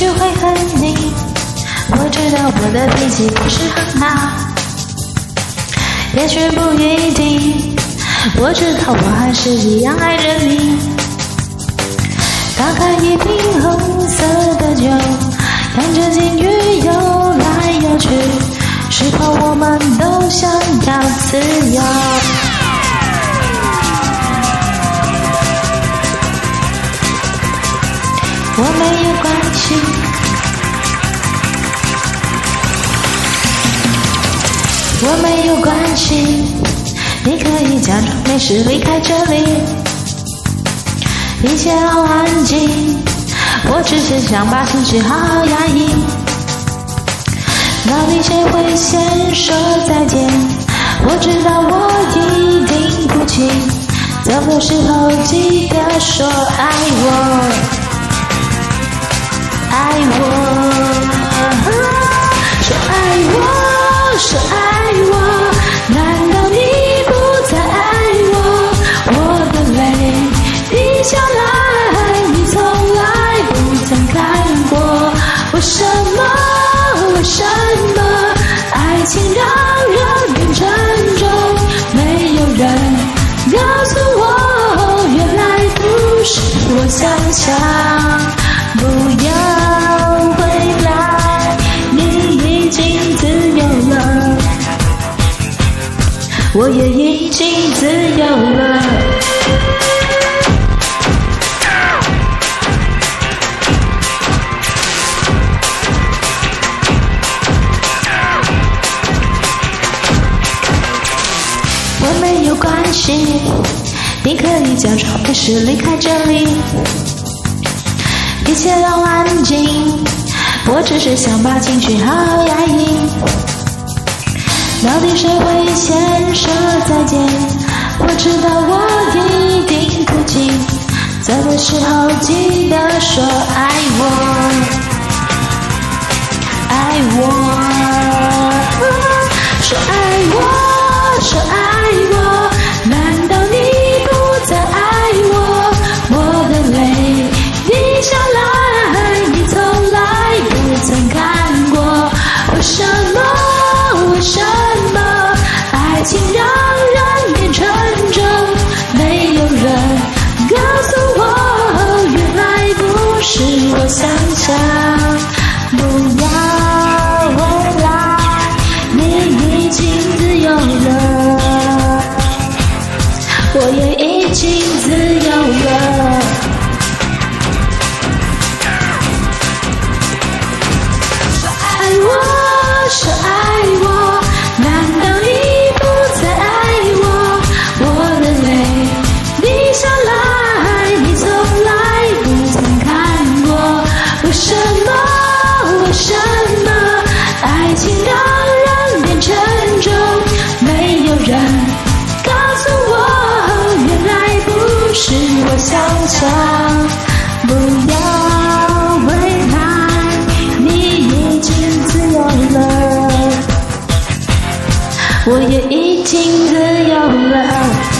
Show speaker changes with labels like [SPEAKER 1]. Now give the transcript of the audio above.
[SPEAKER 1] 许会恨你。我知道我的脾气不是很好，也许不一定。我知道我还是一样爱着你。打开一瓶红色的酒，看着金鱼游来游去，是否我们都想要自由？我没有关我没有关系，你可以假装没事离开这里，一切好安静，我只是想把情绪好好压抑。到底谁会先说再见？我知道我一定不轻，走的时候记得说爱我。爱我，为什么？为什么？爱情让人变沉重，没有人告诉我，原来不是我想象。不要回来，你已经自由了，我也已经自由了。有关系，你可以假装没事离开这里。一切都安静，我只是想把情绪好好压抑。到底谁会先说再见？我知道我一定哭泣，走的时候记得说，爱是我想象。不要回来，你已经自由了，我也已经自由了。说爱我想不要回来你已经自由了。我也已经自由了。